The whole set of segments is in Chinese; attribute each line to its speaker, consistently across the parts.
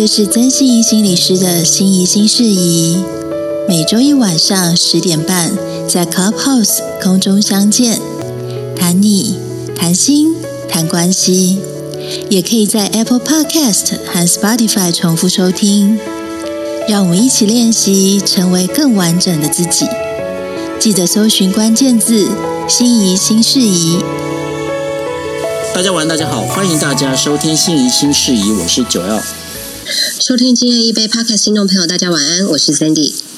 Speaker 1: 这是曾心怡心理师的心怡心事宜，每周一晚上十点半在 Clubhouse 空中相见，谈你谈心谈关系，也可以在 Apple Podcast 和 Spotify 重复收听。让我们一起练习成为更完整的自己。记得搜寻关键字“心怡心事宜”。
Speaker 2: 大家晚，大家好，欢迎大家收听《心怡心事宜》，我是九曜。
Speaker 3: 收听今夜一杯 Podcast，听众朋友，大家晚安，我是 Sandy。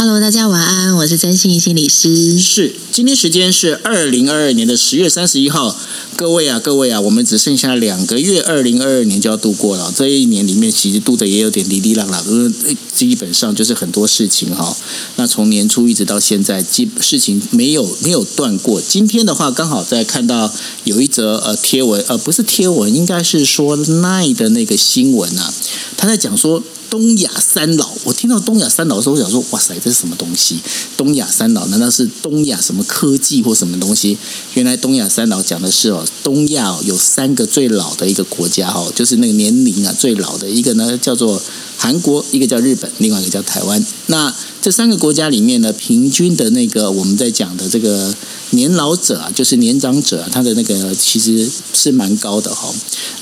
Speaker 1: Hello，大家晚安，我是曾心心理师。
Speaker 2: 是，今天时间是二零二二年的十月三十一号。各位啊，各位啊，我们只剩下两个月，二零二二年就要度过了。这一年里面，其实度的也有点哩哩浪浪，因为基本上就是很多事情哈。那从年初一直到现在，基事情没有没有断过。今天的话，刚好在看到有一则呃贴文，呃不是贴文，应该是说奈的那个新闻啊，他在讲说。东亚三老，我听到东亚三老的时候，我想说，哇塞，这是什么东西？东亚三老难道是东亚什么科技或什么东西？原来东亚三老讲的是哦，东亚有三个最老的一个国家哦，就是那个年龄啊最老的一个呢叫做韩国，一个叫日本，另外一个叫台湾。那这三个国家里面呢，平均的那个我们在讲的这个年老者啊，就是年长者啊，他的那个其实是蛮高的哈。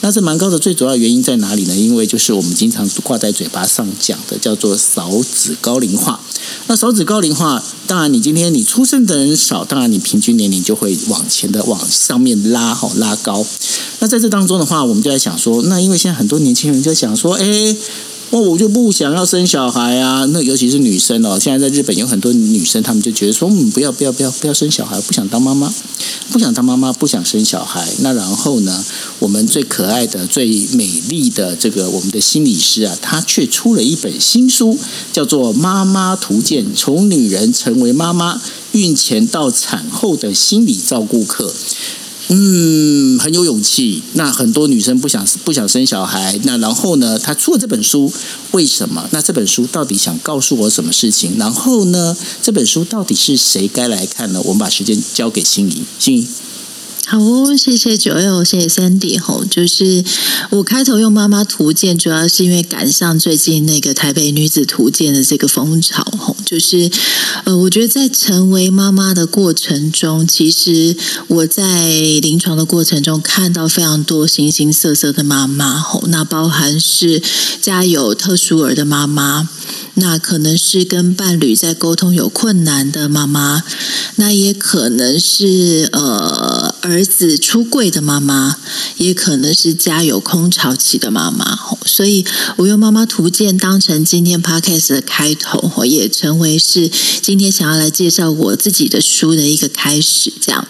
Speaker 2: 那这蛮高的，最主要原因在哪里呢？因为就是我们经常挂在嘴巴上讲的，叫做少子高龄化。那少子高龄化，当然你今天你出生的人少，当然你平均年龄就会往前的往上面拉哈拉高。那在这当中的话，我们就在想说，那因为现在很多年轻人就在想说，哎。哦，我就不想要生小孩啊！那尤其是女生哦，现在在日本有很多女生，她们就觉得说，嗯，不要不要不要不要生小孩，不想当妈妈，不想当妈妈，不想生小孩。那然后呢，我们最可爱的、最美丽的这个我们的心理师啊，她却出了一本新书，叫做《妈妈图鉴：从女人成为妈妈，孕前到产后的心理照顾课》。嗯，很有勇气。那很多女生不想不想生小孩，那然后呢，她出了这本书，为什么？那这本书到底想告诉我什么事情？然后呢，这本书到底是谁该来看呢？我们把时间交给心仪，心仪。
Speaker 1: 好哦，谢谢九六，谢谢 Sandy 吼，就是我开头用妈妈图鉴，主要是因为赶上最近那个台北女子图鉴的这个风潮吼，就是呃，我觉得在成为妈妈的过程中，其实我在临床的过程中看到非常多形形色色的妈妈吼，那包含是家有特殊儿的妈妈。那可能是跟伴侣在沟通有困难的妈妈，那也可能是呃儿子出柜的妈妈，也可能是家有空巢期的妈妈。所以我用妈妈图鉴当成今天 podcast 的开头，也成为是今天想要来介绍我自己的书的一个开始。这样，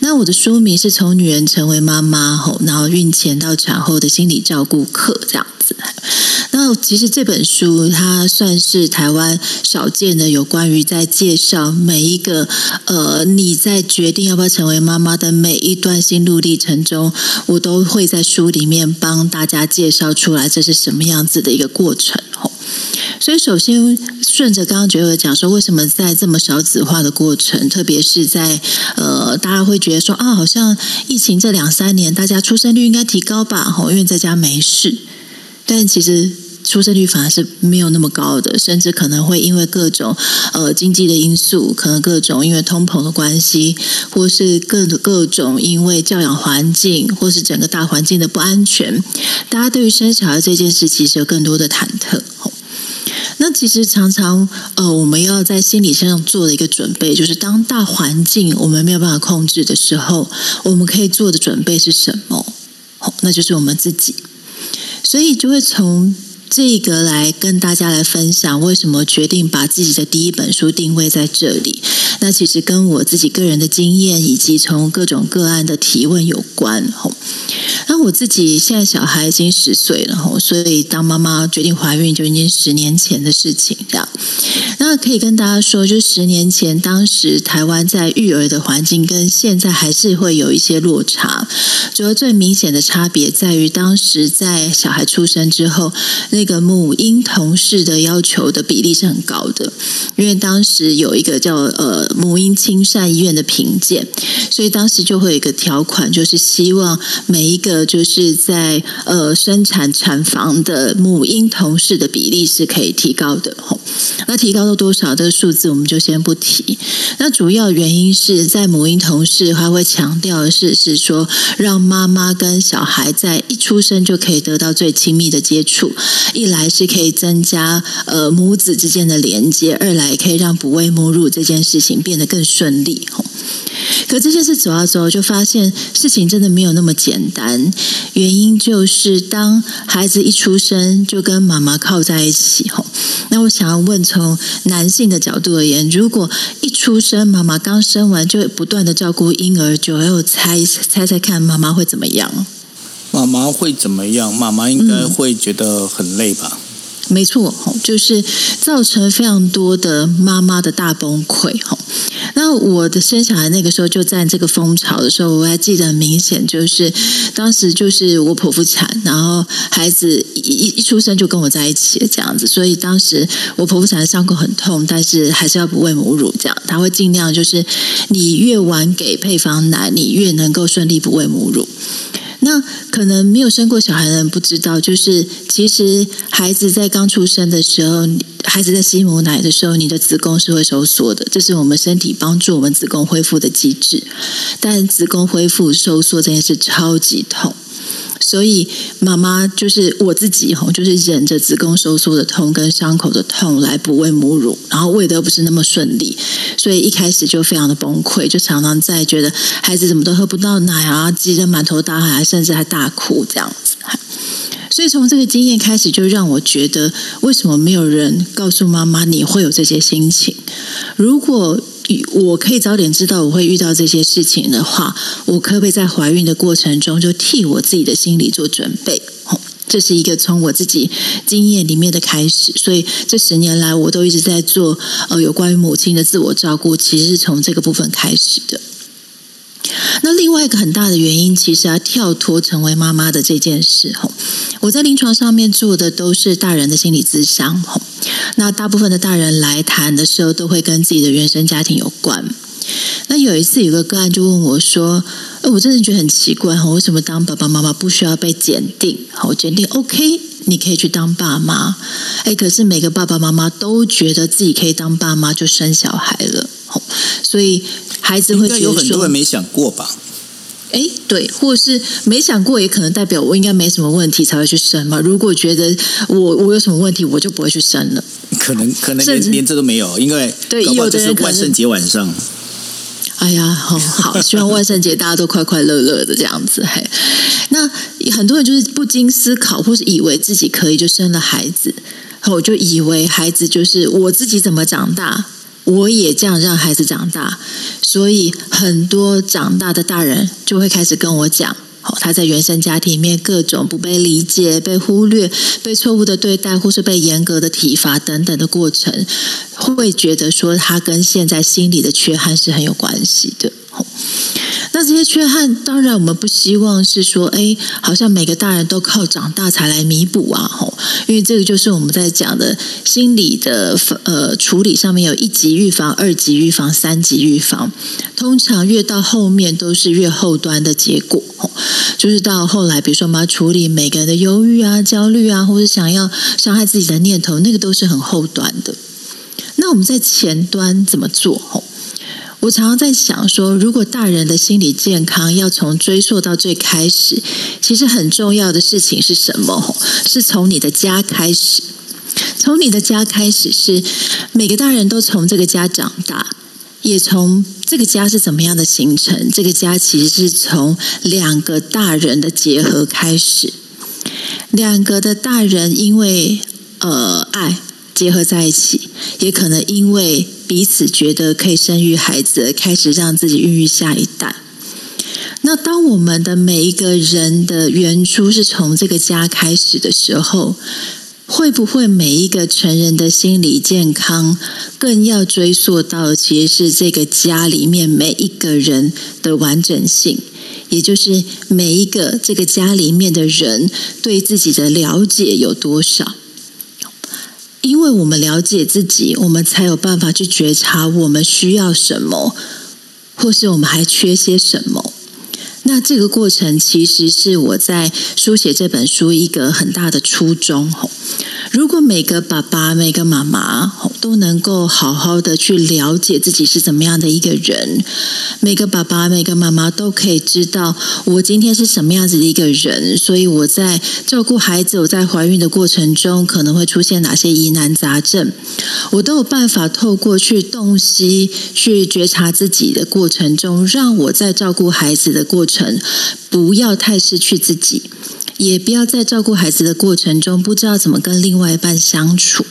Speaker 1: 那我的书名是从女人成为妈妈，然后孕前到产后的心理照顾课，这样那其实这本书它算是台湾少见的有关于在介绍每一个呃你在决定要不要成为妈妈的每一段心路历程中，我都会在书里面帮大家介绍出来这是什么样子的一个过程。所以首先顺着刚刚觉得讲说，为什么在这么少子化的过程，特别是在呃大家会觉得说啊，好像疫情这两三年大家出生率应该提高吧？吼，因为在家没事。但其实出生率反而是没有那么高的，甚至可能会因为各种呃经济的因素，可能各种因为通膨的关系，或是各各种因为教养环境，或是整个大环境的不安全，大家对于生小孩这件事其实有更多的忐忑。那其实常常呃，我们要在心理上做的一个准备，就是当大环境我们没有办法控制的时候，我们可以做的准备是什么？那就是我们自己。所以就会从这个来跟大家来分享，为什么决定把自己的第一本书定位在这里。那其实跟我自己个人的经验，以及从各种个案的提问有关。吼，那我自己现在小孩已经十岁了，吼，所以当妈妈决定怀孕就已经十年前的事情，这样。那可以跟大家说，就十年前，当时台湾在育儿的环境跟现在还是会有一些落差。主要最明显的差别在于，当时在小孩出生之后，那个母婴同事的要求的比例是很高的，因为当时有一个叫呃母婴亲善医院的评鉴，所以当时就会有一个条款，就是希望每一个就是在呃生产产房的母婴同事的比例是可以提高的。吼，那提高到多少？这个数字我们就先不提。那主要原因是在母婴同事还会强调的是，是说让妈妈跟小孩在一出生就可以得到最亲密的接触，一来是可以增加呃母子之间的连接，二来可以让哺喂母乳这件事情变得更顺利。可这件事走啊走，就发现事情真的没有那么简单。原因就是当孩子一出生就跟妈妈靠在一起吼。那我想要问，从男性的角度而言，如果一出生妈妈刚生完就会不断的照顾婴儿，就要猜猜猜看，妈妈会怎么样？
Speaker 2: 妈妈会怎么样？妈妈应该会觉得很累吧？
Speaker 1: 没错，就是造成非常多的妈妈的大崩溃吼。那我的生小孩那个时候就在这个风潮的时候，我还记得很明显，就是当时就是我剖腹产，然后孩子一一出生就跟我在一起这样子，所以当时我剖腹产的伤口很痛，但是还是要不喂母乳，这样他会尽量就是你越晚给配方奶，你越能够顺利不喂母乳。那可能没有生过小孩的人不知道，就是其实孩子在刚出生的时候，孩子在吸母奶的时候，你的子宫是会收缩的，这是我们身体帮助我们子宫恢复的机制。但子宫恢复收缩这件事超级痛。所以妈妈就是我自己吼，就是忍着子宫收缩的痛跟伤口的痛来哺喂母乳，然后喂得不是那么顺利，所以一开始就非常的崩溃，就常常在觉得孩子怎么都喝不到奶啊，急得满头大汗，甚至还大哭这样子。所以从这个经验开始，就让我觉得，为什么没有人告诉妈妈你会有这些心情？如果我可以早点知道我会遇到这些事情的话，我可不可以在怀孕的过程中就替我自己的心理做准备？这是一个从我自己经验里面的开始。所以这十年来，我都一直在做呃有关于母亲的自我照顾，其实是从这个部分开始的。那另外一个很大的原因，其实要跳脱成为妈妈的这件事。吼，我在临床上面做的都是大人的心理咨商。吼，那大部分的大人来谈的时候，都会跟自己的原生家庭有关。那有一次，有个个案就问我说：“哎，我真的觉得很奇怪，为什么当爸爸妈妈不需要被检定？好，检定 OK，你可以去当爸妈。哎，可是每个爸爸妈妈都觉得自己可以当爸妈，就生小孩了。吼，所以。”孩子会觉得，
Speaker 2: 有很多人没想过吧？
Speaker 1: 哎，对，或者是没想过，也可能代表我应该没什么问题才会去生嘛。如果觉得我我有什么问题，我就不会去生了。
Speaker 2: 可能可能连连这都没有，因为
Speaker 1: 对，有的人
Speaker 2: 万圣节晚上。
Speaker 1: 哎呀，好好，希望万圣节大家都快快乐乐的这样子。嘿，那很多人就是不经思考，或是以为自己可以就生了孩子，我就以为孩子就是我自己怎么长大。我也这样让孩子长大，所以很多长大的大人就会开始跟我讲，他在原生家庭里面各种不被理解、被忽略、被错误的对待，或是被严格的体罚等等的过程，会觉得说他跟现在心理的缺憾是很有关系的。那这些缺憾，当然我们不希望是说，哎，好像每个大人都靠长大才来弥补啊，吼，因为这个就是我们在讲的心理的呃处理上面有一级预防、二级预防、三级预防，通常越到后面都是越后端的结果，就是到后来，比如说我们要处理每个人的忧郁啊、焦虑啊，或者想要伤害自己的念头，那个都是很后端的。那我们在前端怎么做？吼？我常常在想说，如果大人的心理健康要从追溯到最开始，其实很重要的事情是什么？是从你的家开始。从你的家开始，是每个大人都从这个家长大，也从这个家是怎么样的形成。这个家其实是从两个大人的结合开始，两个的大人因为呃爱。结合在一起，也可能因为彼此觉得可以生育孩子，开始让自己孕育下一代。那当我们的每一个人的原初是从这个家开始的时候，会不会每一个成人的心理健康，更要追溯到其实是这个家里面每一个人的完整性，也就是每一个这个家里面的人对自己的了解有多少？因为我们了解自己，我们才有办法去觉察我们需要什么，或是我们还缺些什么。那这个过程其实是我在书写这本书一个很大的初衷。如果每个爸爸、每个妈妈都能够好好的去了解自己是怎么样的一个人，每个爸爸、每个妈妈都可以知道我今天是什么样子的一个人，所以我在照顾孩子、我在怀孕的过程中可能会出现哪些疑难杂症，我都有办法透过去洞悉、去觉察自己的过程中，让我在照顾孩子的过程不要太失去自己。也不要在照顾孩子的过程中不知道怎么跟另外一半相处。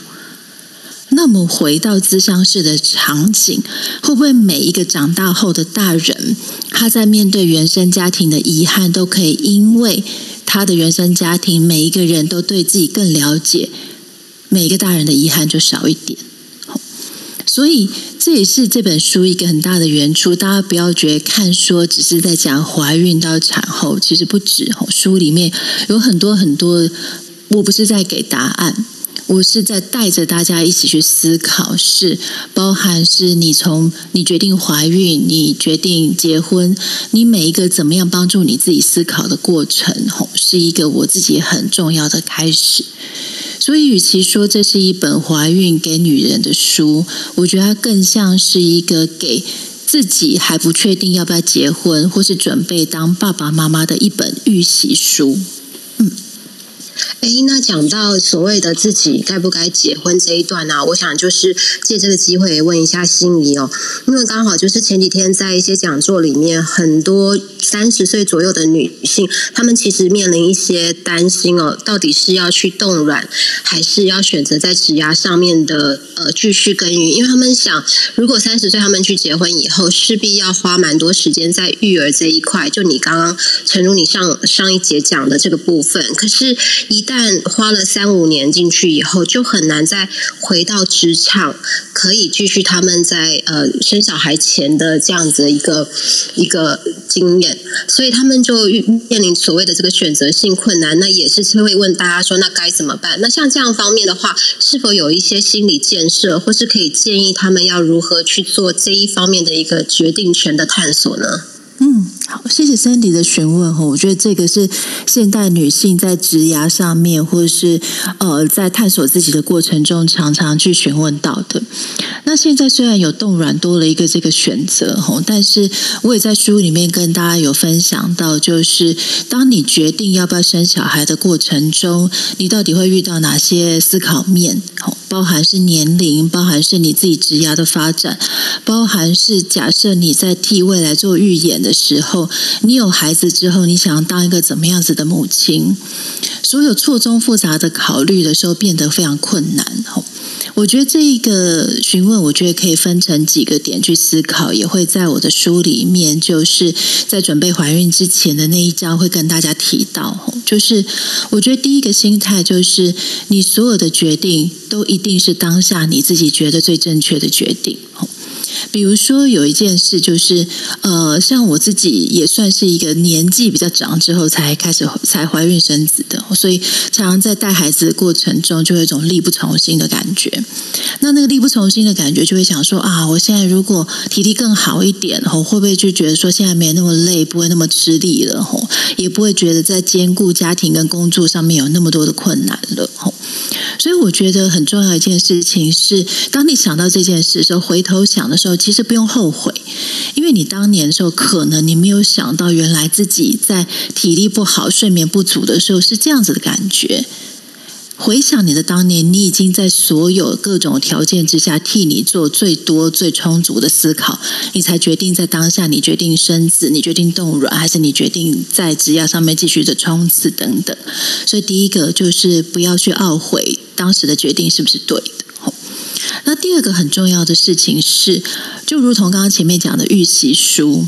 Speaker 1: 那么回到咨商室的场景，会不会每一个长大后的大人，他在面对原生家庭的遗憾，都可以因为他的原生家庭，每一个人都对自己更了解，每一个大人的遗憾就少一点。所以。这也是这本书一个很大的原初，大家不要觉得看说只是在讲怀孕到产后，其实不止。书里面有很多很多，我不是在给答案，我是在带着大家一起去思考，是包含是你从你决定怀孕，你决定结婚，你每一个怎么样帮助你自己思考的过程，吼是一个我自己很重要的开始。所以，与其说这是一本怀孕给女人的书，我觉得它更像是一个给自己还不确定要不要结婚，或是准备当爸爸妈妈的一本预习书。
Speaker 3: 哎，那讲到所谓的自己该不该结婚这一段呢、我想就是借这个机会问一下心怡哦，因为刚好就是前几天在一些讲座里面，很多三十岁左右的女性，她们其实面临一些担心哦，到底是要去冻卵，还是要选择在职涯上面的呃继续耕耘？因为她们想，如果三十岁她们去结婚以后，势必要花蛮多时间在育儿这一块。就你刚刚陈如你上上一节讲的这个部分，可是。一旦花了三五年进去以后，就很难再回到职场，可以继续他们在呃生小孩前的这样子的一个一个经验，所以他们就面临所谓的这个选择性困难。那也是会问大家说，那该怎么办？那像这样方面的话，是否有一些心理建设，或是可以建议他们要如何去做这一方面的一个决定权的探索呢？
Speaker 1: 嗯，好，谢谢 Sandy 的询问哈。我觉得这个是现代女性在职涯上面，或者是呃在探索自己的过程中，常常去询问到的。那现在虽然有冻卵多了一个这个选择哈，但是我也在书里面跟大家有分享到，就是当你决定要不要生小孩的过程中，你到底会遇到哪些思考面？包含是年龄，包含是你自己职涯的发展，包含是假设你在替未来做预演的时候，你有孩子之后，你想要当一个怎么样子的母亲？所有错综复杂的考虑的时候，变得非常困难。我觉得这一个询问，我觉得可以分成几个点去思考，也会在我的书里面，就是在准备怀孕之前的那一章会跟大家提到。就是我觉得第一个心态就是，你所有的决定都一定是当下你自己觉得最正确的决定。比如说有一件事，就是呃，像我自己也算是一个年纪比较长之后才开始才怀孕生子的，所以常常在带孩子的过程中，就有一种力不从心的感觉。那那个力不从心的感觉，就会想说啊，我现在如果体力更好一点，吼，会不会就觉得说现在没那么累，不会那么吃力了，吼，也不会觉得在兼顾家庭跟工作上面有那么多的困难了，吼。所以我觉得很重要一件事情是，当你想到这件事的时候，回头想的时候，其实不用后悔，因为你当年的时候，可能你没有想到，原来自己在体力不好、睡眠不足的时候是这样子的感觉。回想你的当年，你已经在所有各种条件之下替你做最多、最充足的思考，你才决定在当下，你决定生子，你决定冻卵，还是你决定在职业上面继续的冲刺等等。所以，第一个就是不要去懊悔当时的决定是不是对。那第二个很重要的事情是，就如同刚刚前面讲的预习书。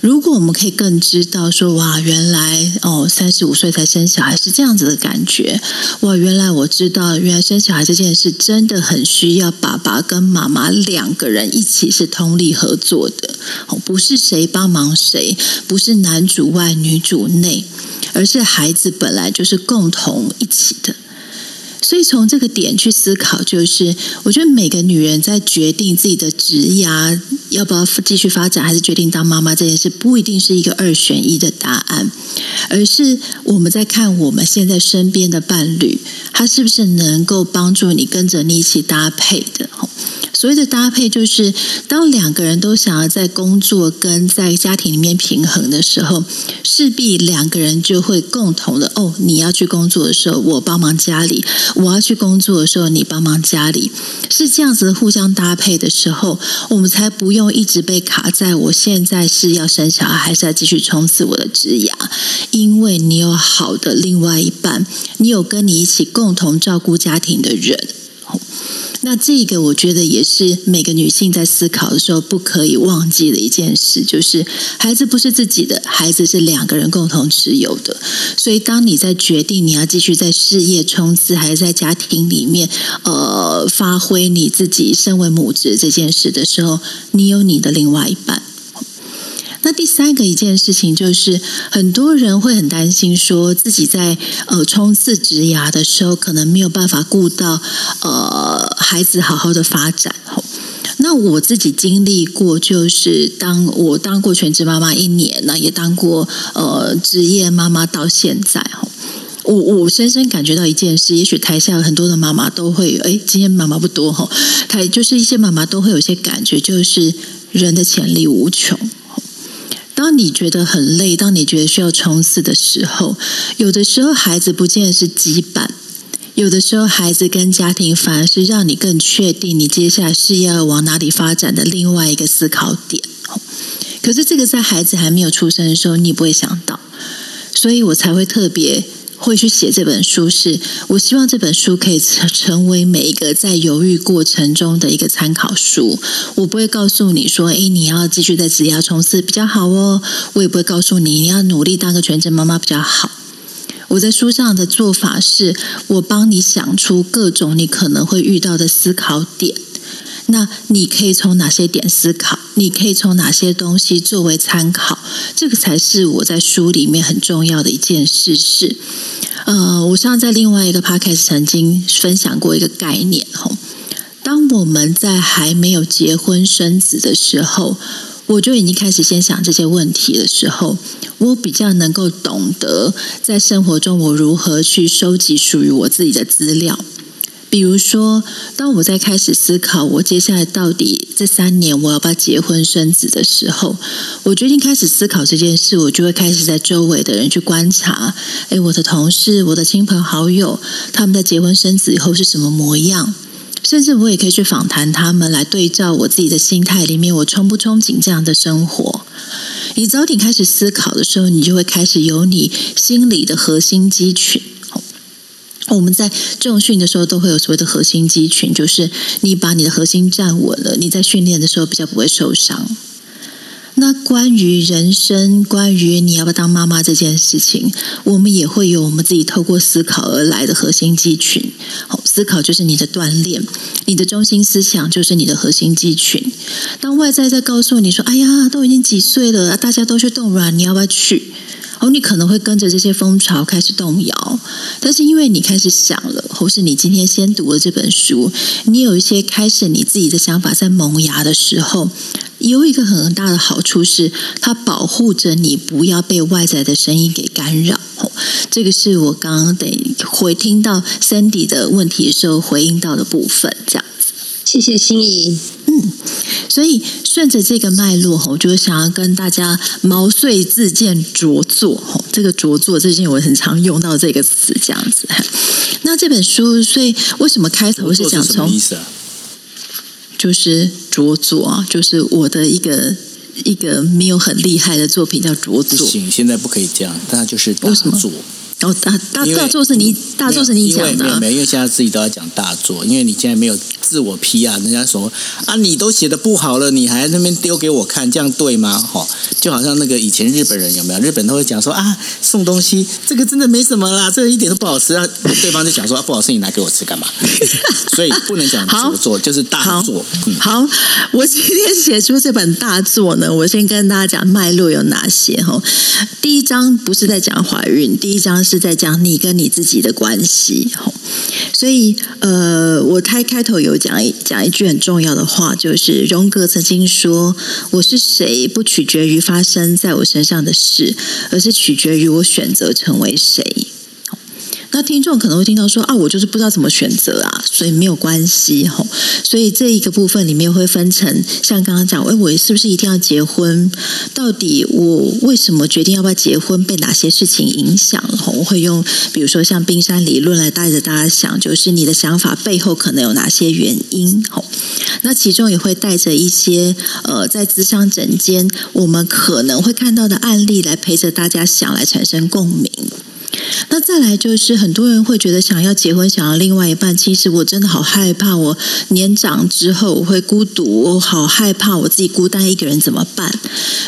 Speaker 1: 如果我们可以更知道说，哇，原来哦，三十五岁才生小孩是这样子的感觉，哇，原来我知道，原来生小孩这件事真的很需要爸爸跟妈妈两个人一起是通力合作的，哦，不是谁帮忙谁，不是男主外女主内，而是孩子本来就是共同一起的。所以从这个点去思考，就是我觉得每个女人在决定自己的职业要不要继续发展，还是决定当妈妈这件事，不一定是一个二选一的答案，而是我们在看我们现在身边的伴侣，他是不是能够帮助你跟着你一起搭配的。所谓的搭配，就是当两个人都想要在工作跟在家庭里面平衡的时候，势必两个人就会共同的哦，你要去工作的时候，我帮忙家里；我要去工作的时候，你帮忙家里。是这样子互相搭配的时候，我们才不用一直被卡在我现在是要生小孩，还是要继续冲刺我的职涯？因为你有好的另外一半，你有跟你一起共同照顾家庭的人。那这个我觉得也是每个女性在思考的时候不可以忘记的一件事，就是孩子不是自己的，孩子是两个人共同持有的。所以，当你在决定你要继续在事业冲刺，还是在家庭里面呃发挥你自己身为母职这件事的时候，你有你的另外一半。那第三个一件事情就是，很多人会很担心，说自己在呃冲刺职涯的时候，可能没有办法顾到呃孩子好好的发展。那我自己经历过，就是当我当过全职妈妈一年，那也当过呃职业妈妈到现在。我我深深感觉到一件事，也许台下有很多的妈妈都会，哎，今天妈妈不多哈，台就是一些妈妈都会有些感觉，就是人的潜力无穷。当你觉得很累，当你觉得需要冲刺的时候，有的时候孩子不见得是羁绊，有的时候孩子跟家庭反而是让你更确定你接下来事业要往哪里发展的另外一个思考点。可是这个在孩子还没有出生的时候，你不会想到，所以我才会特别。会去写这本书是，我希望这本书可以成为每一个在犹豫过程中的一个参考书。我不会告诉你说，诶，你要继续在职业冲刺比较好哦。我也不会告诉你，你要努力当个全职妈妈比较好。我在书上的做法是，我帮你想出各种你可能会遇到的思考点。那你可以从哪些点思考？你可以从哪些东西作为参考？这个才是我在书里面很重要的一件事。是，呃，我上在另外一个 podcast 曾经分享过一个概念吼，当我们在还没有结婚生子的时候，我就已经开始先想这些问题的时候，我比较能够懂得在生活中我如何去收集属于我自己的资料。比如说，当我在开始思考我接下来到底这三年我要不要结婚生子的时候，我决定开始思考这件事，我就会开始在周围的人去观察，诶，我的同事、我的亲朋好友，他们在结婚生子以后是什么模样？甚至我也可以去访谈他们，来对照我自己的心态里面，我憧不憧憬这样的生活？你早点开始思考的时候，你就会开始有你心里的核心肌群。我们在重训的时候都会有所谓的核心肌群，就是你把你的核心站稳了，你在训练的时候比较不会受伤。那关于人生，关于你要不要当妈妈这件事情，我们也会有我们自己透过思考而来的核心肌群。好，思考就是你的锻炼，你的中心思想就是你的核心肌群。当外在在告诉你说：“哎呀，都已经几岁了，大家都去冻卵，你要不要去？”哦，你可能会跟着这些风潮开始动摇，但是因为你开始想了，或是你今天先读了这本书，你有一些开始你自己的想法在萌芽的时候，有一个很大的好处是，它保护着你不要被外在的声音给干扰。这个是我刚刚得回听到 Sandy 的问题的时候回应到的部分，这样。
Speaker 3: 谢谢心怡。
Speaker 1: 嗯，所以顺着这个脉络，我就想要跟大家毛遂自荐着作。这个着作最近我很常用到这个词，这样子。那这本书，所以为什么开头是讲从？意思啊？就是着作啊，就是我的一个一个没有很厉害的作品叫着作。
Speaker 2: 不行，现在不可以这样，那就是大作。
Speaker 1: 哦，大大大作是你大作是你讲的，
Speaker 2: 没有没有，因为现在自己都要讲大作，因为你现在没有自我批啊，人家说啊，你都写的不好了，你还那边丢给我看，这样对吗？哈，就好像那个以前日本人有没有？日本人都会讲说啊，送东西这个真的没什么啦，这个一点都不好吃啊，对方就讲说啊，不好吃，你拿给我吃干嘛？所以不能讲小作，就是大作。
Speaker 1: 嗯、好，我今天写出这本大作呢，我先跟大家讲脉络有哪些哈。第一章不是在讲怀孕，第一章。是在讲你跟你自己的关系，所以呃，我开开头有讲一讲一句很重要的话，就是荣格曾经说：“我是谁，不取决于发生在我身上的事，而是取决于我选择成为谁。”那听众可能会听到说啊，我就是不知道怎么选择啊，所以没有关系吼。所以这一个部分里面会分成，像刚刚讲，哎，我是不是一定要结婚？到底我为什么决定要不要结婚？被哪些事情影响？吼，我会用比如说像冰山理论来带着大家想，就是你的想法背后可能有哪些原因？吼，那其中也会带着一些呃，在咨商诊间我们可能会看到的案例来陪着大家想，来产生共鸣。那再来就是很多人会觉得想要结婚，想要另外一半，其实我真的好害怕，我年长之后我会孤独，我好害怕我自己孤单一个人怎么办？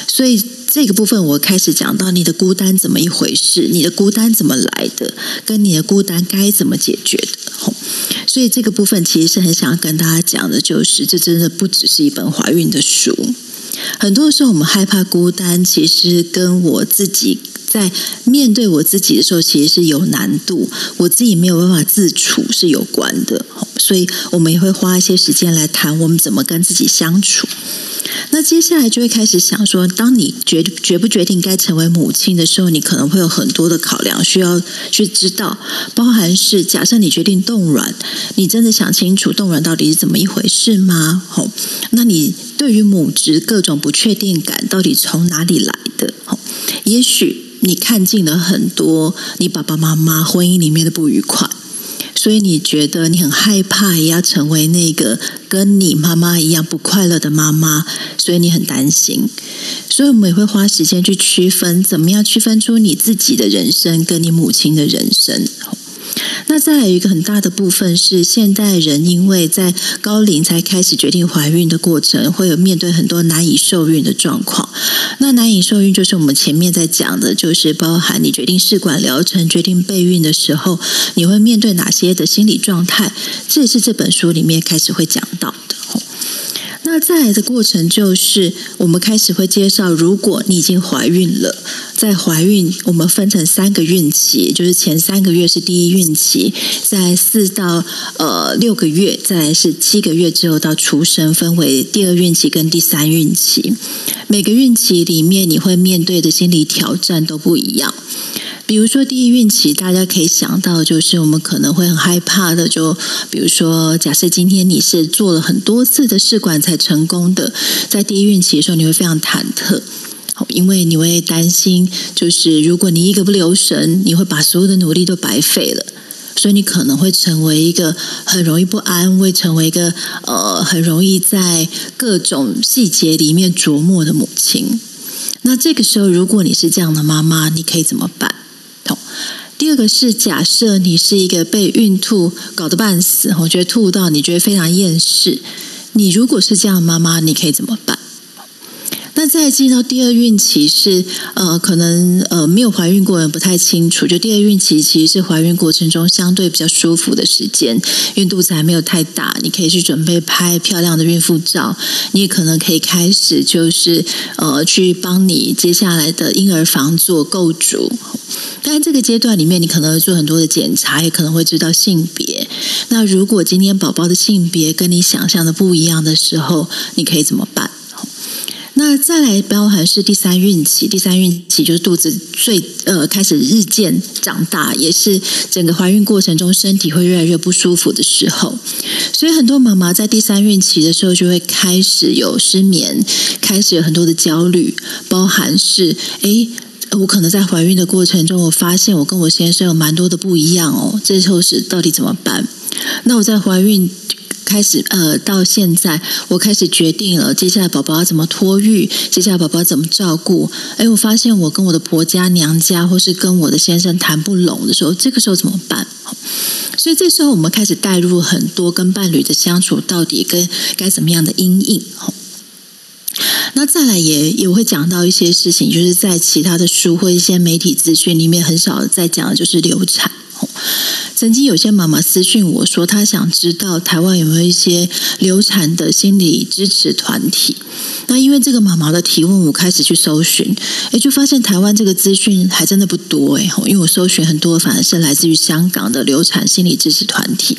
Speaker 1: 所以这个部分我开始讲到你的孤单怎么一回事，你的孤单怎么来的，跟你的孤单该怎么解决的。所以这个部分其实是很想要跟大家讲的，就是这真的不只是一本怀孕的书，很多时候我们害怕孤单，其实跟我自己。在面对我自己的时候，其实是有难度，我自己没有办法自处是有关的，所以我们也会花一些时间来谈我们怎么跟自己相处。那接下来就会开始想说，当你决决不决定该成为母亲的时候，你可能会有很多的考量需要去知道，包含是假设你决定冻卵，你真的想清楚冻卵到底是怎么一回事吗？吼，那你对于母职各种不确定感到底从哪里来的？吼，也许。你看尽了很多你爸爸妈妈婚姻里面的不愉快，所以你觉得你很害怕也要成为那个跟你妈妈一样不快乐的妈妈，所以你很担心。所以我们也会花时间去区分，怎么样区分出你自己的人生跟你母亲的人生。那再来有一个很大的部分是，现代人因为在高龄才开始决定怀孕的过程，会有面对很多难以受孕的状况。那难以受孕就是我们前面在讲的，就是包含你决定试管疗程、决定备孕的时候，你会面对哪些的心理状态？这也是这本书里面开始会讲到的。那再来的过程就是，我们开始会介绍，如果你已经怀孕了，在怀孕我们分成三个孕期，就是前三个月是第一孕期，在四到呃六个月，再来是七个月之后到出生，分为第二孕期跟第三孕期。每个孕期里面你会面对的心理挑战都不一样。比如说，第一孕期，大家可以想到，就是我们可能会很害怕的。就比如说，假设今天你是做了很多次的试管才成功的，在第一孕期的时候，你会非常忐忑，因为你会担心，就是如果你一个不留神，你会把所有的努力都白费了，所以你可能会成为一个很容易不安，会成为一个呃很容易在各种细节里面琢磨的母亲。那这个时候，如果你是这样的妈妈，你可以怎么办？这个是假设你是一个被孕吐搞得半死，我觉得吐到你觉得非常厌世。你如果是这样的妈妈，你可以怎么办？那再进到第二孕期是呃，可能呃没有怀孕过的人不太清楚。就第二孕期其实是怀孕过程中相对比较舒服的时间，因为肚子还没有太大，你可以去准备拍漂亮的孕妇照，你也可能可以开始就是呃去帮你接下来的婴儿房做构筑。但这个阶段里面，你可能会做很多的检查，也可能会知道性别。那如果今天宝宝的性别跟你想象的不一样的时候，你可以怎么办？那再来包含是第三孕期，第三孕期就是肚子最呃开始日渐长大，也是整个怀孕过程中身体会越来越不舒服的时候。所以很多妈妈在第三孕期的时候就会开始有失眠，开始有很多的焦虑，包含是诶。我可能在怀孕的过程中，我发现我跟我先生有蛮多的不一样哦。这时候是到底怎么办？那我在怀孕开始呃，到现在我开始决定了，接下来宝宝要怎么托育，接下来宝宝怎么照顾。哎，我发现我跟我的婆家娘家，或是跟我的先生谈不拢的时候，这个时候怎么办？所以这时候我们开始带入很多跟伴侣的相处，到底跟该怎么样的因应。那再来也也会讲到一些事情，就是在其他的书或一些媒体资讯里面很少在讲的，就是流产。曾经有些妈妈私讯我说，她想知道台湾有没有一些流产的心理支持团体。那因为这个妈妈的提问，我开始去搜寻，诶，就发现台湾这个资讯还真的不多诶，因为我搜寻很多，反而是来自于香港的流产心理支持团体。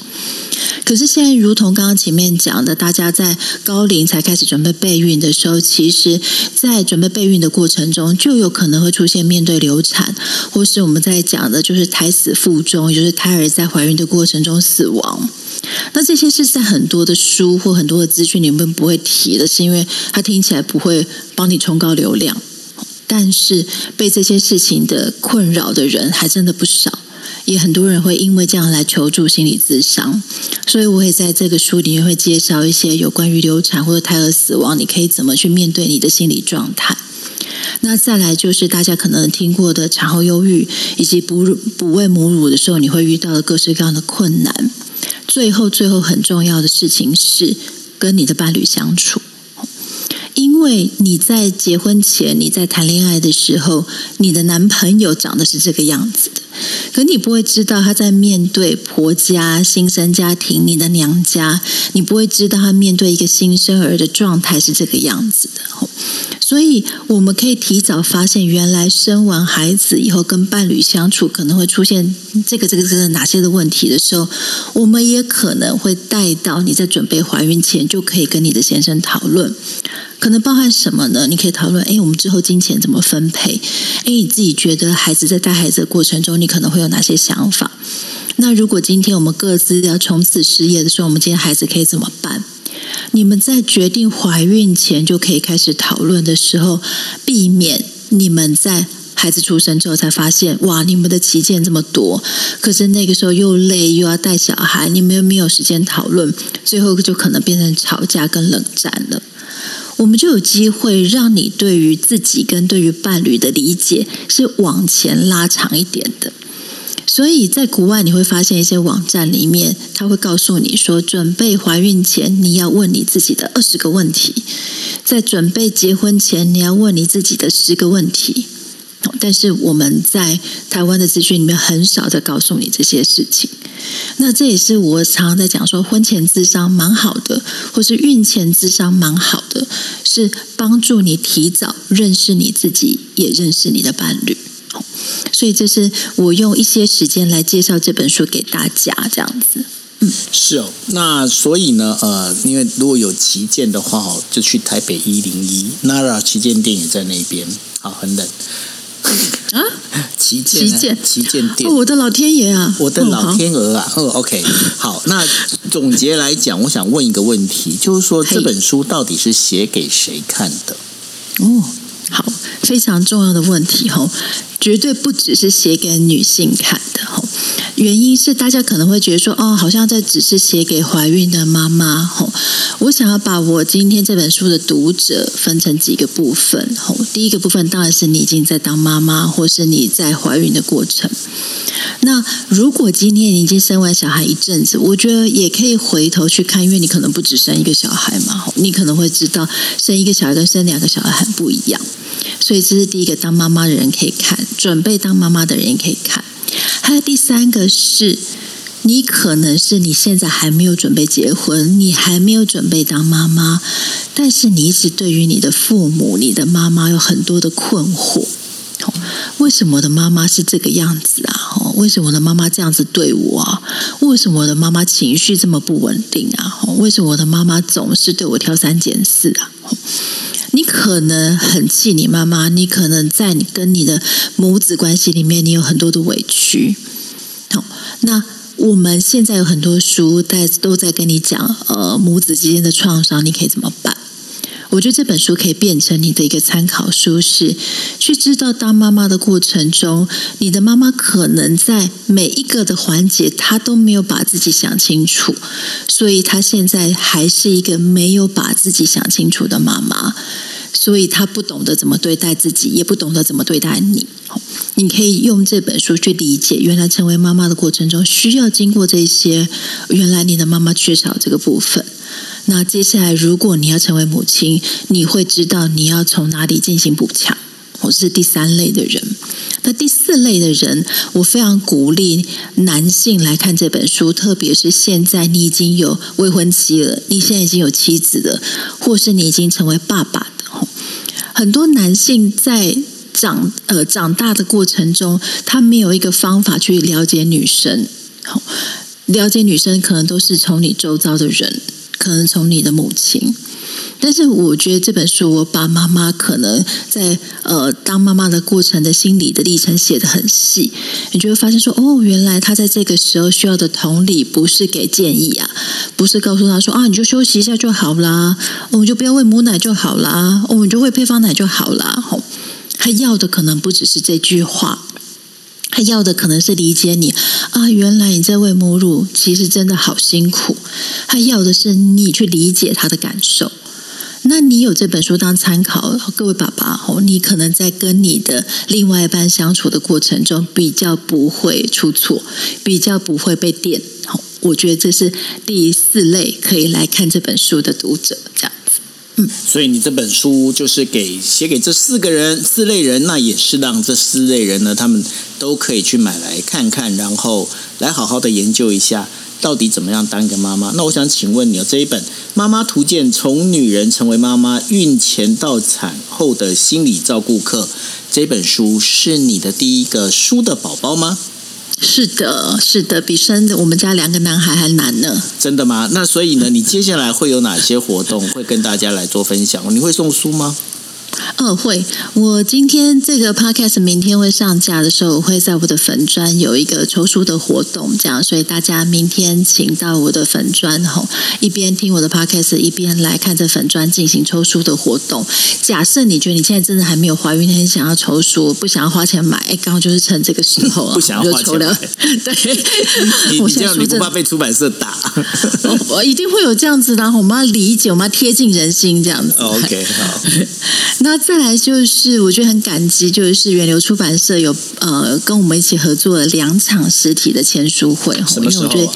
Speaker 1: 可是现在，如同刚刚前面讲的，大家在高龄才开始准备备孕的时候，其实，在准备备孕的过程中，就有可能会出现面对流产，或是我们在讲的，就是胎死腹中，也就是胎儿在怀孕的过程中死亡。那这些是在很多的书或很多的资讯里面不会提的，是因为它听起来不会帮你冲高流量。但是被这些事情的困扰的人还真的不少。也很多人会因为这样来求助心理咨商，所以我也在这个书里面会介绍一些有关于流产或者胎儿死亡，你可以怎么去面对你的心理状态。那再来就是大家可能听过的产后忧郁，以及哺乳哺喂母乳的时候你会遇到的各式各样的困难。最后，最后很重要的事情是跟你的伴侣相处。因为你在结婚前，你在谈恋爱的时候，你的男朋友长得是这个样子的，可你不会知道他在面对婆家、新生家庭、你的娘家，你不会知道他面对一个新生儿的状态是这个样子的。所以，我们可以提早发现，原来生完孩子以后跟伴侣相处可能会出现这个、这个、这个哪些的问题的时候，我们也可能会带到你在准备怀孕前就可以跟你的先生讨论。可能包含什么呢？你可以讨论：哎，我们之后金钱怎么分配？哎，你自己觉得孩子在带孩子的过程中，你可能会有哪些想法？那如果今天我们各自要从此失业的时候，我们今天孩子可以怎么办？你们在决定怀孕前就可以开始讨论的时候，避免你们在孩子出生之后才发现：哇，你们的旗舰这么多，可是那个时候又累又要带小孩，你们又没有时间讨论，最后就可能变成吵架跟冷战了。我们就有机会让你对于自己跟对于伴侣的理解是往前拉长一点的。所以在国外你会发现一些网站里面，他会告诉你说，准备怀孕前你要问你自己的二十个问题，在准备结婚前你要问你自己的十个问题。但是我们在台湾的资讯里面很少在告诉你这些事情。那这也是我常常在讲说，婚前智商蛮好的，或是孕前智商蛮好的，是帮助你提早认识你自己，也认识你的伴侣。所以这是我用一些时间来介绍这本书给大家，这样子。嗯，
Speaker 2: 是哦。那所以呢，呃，因为如果有旗舰的话哦，就去台北一零一 Nara 旗舰店也在那边。好，很冷。
Speaker 1: 啊，
Speaker 2: 旗舰，旗舰，旗舰店，
Speaker 1: 哦，我的老天爷啊，
Speaker 2: 我的老天鹅啊，哦，OK，好，那总结来讲，我想问一个问题，就是说这本书到底是写给谁看的？
Speaker 1: 哦，好，非常重要的问题哦，绝对不只是写给女性看的哦。原因是大家可能会觉得说，哦，好像这只是写给怀孕的妈妈。吼，我想要把我今天这本书的读者分成几个部分。吼，第一个部分当然是你已经在当妈妈，或是你在怀孕的过程。那如果今天你已经生完小孩一阵子，我觉得也可以回头去看，因为你可能不只生一个小孩嘛，你可能会知道生一个小孩跟生两个小孩很不一样。所以这是第一个，当妈妈的人可以看，准备当妈妈的人也可以看。还有第三个是，你可能是你现在还没有准备结婚，你还没有准备当妈妈，但是你一直对于你的父母、你的妈妈有很多的困惑。为什么我的妈妈是这个样子啊？为什么我的妈妈这样子对我啊？为什么我的妈妈情绪这么不稳定啊？为什么我的妈妈总是对我挑三拣四啊？你可能很气你妈妈，你可能在你跟你的母子关系里面，你有很多的委屈。好，那我们现在有很多书在都在跟你讲，呃，母子之间的创伤，你可以怎么办？我觉得这本书可以变成你的一个参考书，是去知道当妈妈的过程中，你的妈妈可能在每一个的环节，她都没有把自己想清楚，所以她现在还是一个没有把自己想清楚的妈妈。所以她不懂得怎么对待自己，也不懂得怎么对待你。你可以用这本书去理解，原来成为妈妈的过程中需要经过这些。原来你的妈妈缺少这个部分。那接下来，如果你要成为母亲，你会知道你要从哪里进行补强。我是第三类的人。那第四类的人，我非常鼓励男性来看这本书，特别是现在你已经有未婚妻了，你现在已经有妻子了，或是你已经成为爸爸的。很多男性在长呃长大的过程中，他没有一个方法去了解女生。了解女生可能都是从你周遭的人，可能从你的母亲。但是我觉得这本书，我把妈妈可能在呃当妈妈的过程的心理的历程写得很细，你就会发现说，哦，原来她在这个时候需要的同理，不是给建议啊，不是告诉她说啊，你就休息一下就好啦，我们就不要喂母奶就好啦，我们就喂配方奶就好啦。吼，她要的可能不只是这句话，他要的可能是理解你啊，原来你在喂母乳，其实真的好辛苦。他要的是你去理解他的感受。那你有这本书当参考，各位爸爸吼，你可能在跟你的另外一半相处的过程中，比较不会出错，比较不会被电。我觉得这是第四类可以来看这本书的读者，这样。
Speaker 2: 所以你这本书就是给写给这四个人、四类人，那也是让这四类人呢，他们都可以去买来看看，然后来好好的研究一下。到底怎么样当一个妈妈？那我想请问你哦，这一本《妈妈图鉴》从女人成为妈妈，孕前到产后的心理照顾课，这本书是你的第一个书的宝宝吗？
Speaker 1: 是的，是的，比生我们家两个男孩还难呢。
Speaker 2: 真的吗？那所以呢，你接下来会有哪些活动会跟大家来做分享？你会送书吗？
Speaker 1: 哦，会。我今天这个 podcast 明天会上架的时候，我会在我的粉砖有一个抽书的活动，这样，所以大家明天请到我的粉砖吼，一边听我的 podcast，一边来看着粉砖进行抽书的活动。假设你觉得你现在真的还没有怀孕，很想要抽书，不想要花钱买，哎，刚好就是趁这个时候啊，
Speaker 2: 不想要花钱买。对，你你这样你不怕被出版社打？
Speaker 1: 我，我一定会有这样子的，我们要理解，我们要贴近人心，这样子。
Speaker 2: OK，好。
Speaker 1: 那再来就是，我觉得很感激，就是源流出版社有呃跟我们一起合作了两场实体的签书会。
Speaker 2: 什么时候啊？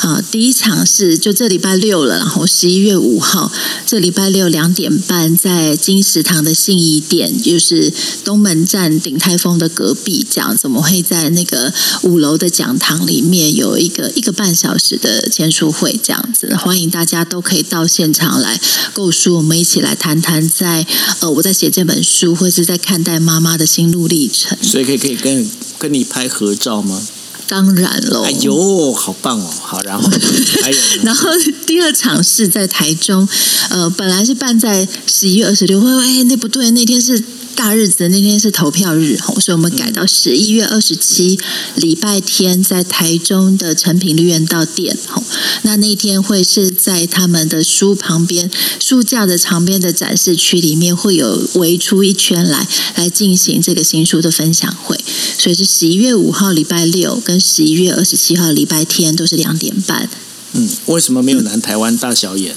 Speaker 1: 啊，第一场是就这礼拜六了，然后十一月五号，这礼拜六两点半在金石堂的信义店，就是东门站鼎泰丰的隔壁，这样子，我们会在那个五楼的讲堂里面有一个一个半小时的签书会，这样子，欢迎大家都可以到现场来购书，我们一起来谈谈在呃我在写这本书，或是在看待妈妈的心路历程，
Speaker 2: 所以可以可以跟跟你拍合照吗？
Speaker 1: 当然喽！
Speaker 2: 哎呦，好棒哦！好，然后 还有，
Speaker 1: 然后第二场是在台中，呃，本来是办在十一月二十六，会哎，那不对，那天是。大日子那天是投票日，所以我们改到十一月二十七礼拜天，在台中的成品绿园道店。那那天会是在他们的书旁边书架的旁边的展示区里面，会有围出一圈来来进行这个新书的分享会。所以是十一月五号礼拜六跟十一月二十七号礼拜天都是两点半。
Speaker 2: 嗯，为什么没有南台湾大小眼？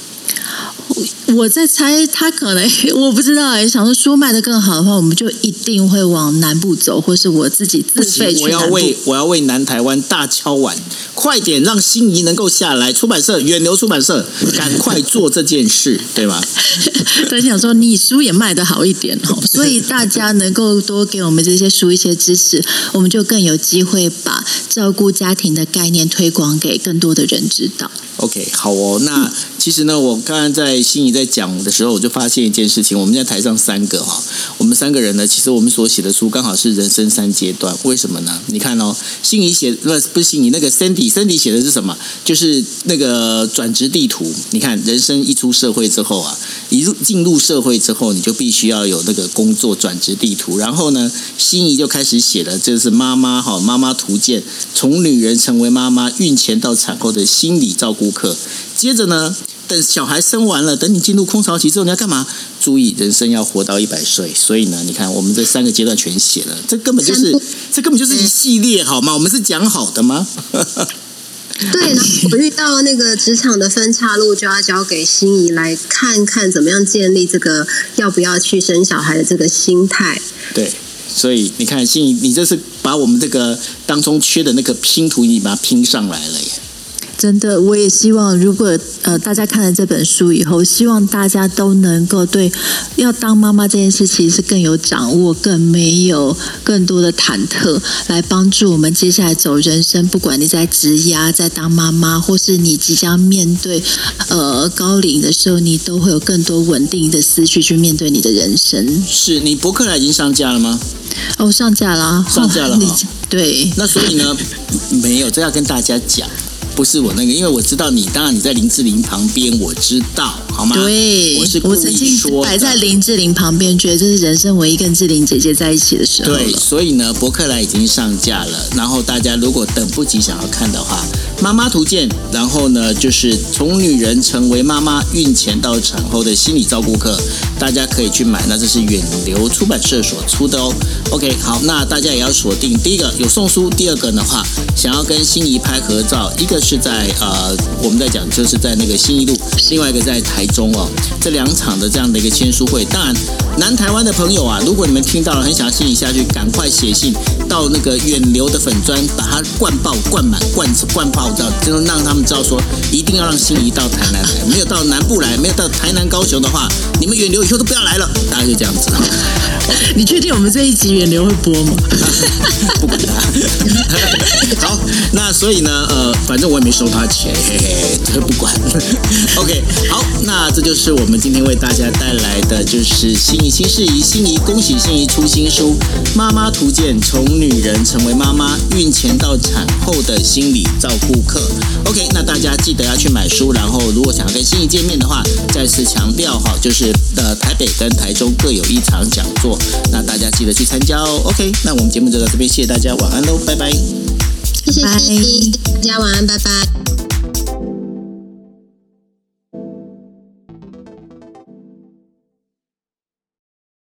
Speaker 1: 我在猜，他可能我不知道哎。想说书卖的更好的话，我们就一定会往南部走，或是我自己自费去。
Speaker 2: 我要为我要为南台湾大敲碗，快点让心仪能够下来。出版社远流出版社，赶快做这件事，对吧？
Speaker 1: 但想说你书也卖的好一点哦，所以大家能够多给我们这些书一些支持，我们就更有机会把照顾家庭的概念推广给更多的人知道。
Speaker 2: OK，好哦。那其实呢，我刚刚在心怡在讲的时候，我就发现一件事情。我们在台上三个哈，我们三个人呢，其实我们所写的书刚好是人生三阶段。为什么呢？你看哦，心怡写不不是心怡，那个 Sandy，Sandy 写的是什么？就是那个转职地图。你看，人生一出社会之后啊，一入进入社会之后，你就必须要有那个工作转职地图。然后呢，心怡就开始写了，这是妈妈哈，妈妈图鉴，从女人成为妈妈，孕前到产后的心理照顾。课，接着呢，等小孩生完了，等你进入空巢期之后，你要干嘛？注意，人生要活到一百岁。所以呢，你看我们这三个阶段全写了，这根本就是这根本就是一系列，好吗？我们是讲好的吗？
Speaker 3: 对，然后我遇到那个职场的分岔路，就要交给心仪来看看怎么样建立这个要不要去生小孩的这个心态。
Speaker 2: 对，所以你看，心仪，你这是把我们这个当中缺的那个拼图，你把它拼上来了耶。
Speaker 1: 真的，我也希望，如果呃大家看了这本书以后，希望大家都能够对要当妈妈这件事情是更有掌握，更没有更多的忐忑，来帮助我们接下来走人生。不管你在职涯，在当妈妈，或是你即将面对呃高龄的时候，你都会有更多稳定的思绪去面对你的人生。
Speaker 2: 是你博客来已经上架了吗？
Speaker 1: 哦，上架了，
Speaker 2: 上架了。
Speaker 1: 哦，对，
Speaker 2: 那所以呢，没有，这要跟大家讲。不是我那个，因为我知道你，当然你在林志玲旁边，我知道，好吗？
Speaker 1: 对，
Speaker 2: 我是故意说
Speaker 1: 摆在林志玲旁边，觉得这是人生唯一跟志玲姐姐在一起的时候。
Speaker 2: 对，所以呢，博客来已经上架了。然后大家如果等不及想要看的话，《妈妈图鉴》，然后呢，就是从女人成为妈妈，孕前到产后的心理照顾课，大家可以去买。那这是远流出版社所出的哦。OK，好，那大家也要锁定，第一个有送书，第二个的话，想要跟心仪拍合照，一个。是在呃，我们在讲，就是在那个新一路，另外一个在台中哦，这两场的这样的一个签书会。当然，南台湾的朋友啊，如果你们听到了，很想信一下去，赶快写信到那个远流的粉砖，把它灌爆、灌满、灌灌爆，知道，就让他们知道说，一定要让心仪到台南来，没有到南部来，没有到台南、高雄的话，你们远流以后都不要来了，大概就这样子。
Speaker 1: 你确定我们这一集远流会播吗？
Speaker 2: 不管他。好，那所以呢，呃，反正我。我也没收他钱，嘿嘿，这不管。OK，好，那这就是我们今天为大家带来的就是心怡新事宜，心怡恭喜心怡出新书《妈妈图鉴：从女人成为妈妈，孕前到产后的心理照顾课》。OK，那大家记得要去买书，然后如果想要跟心怡见面的话，再次强调哈，就是呃台北跟台中各有一场讲座，那大家记得去参加哦。OK，那我们节目就到这边，谢谢大家，晚安喽，拜拜。
Speaker 3: 谢谢，大家晚安，拜拜。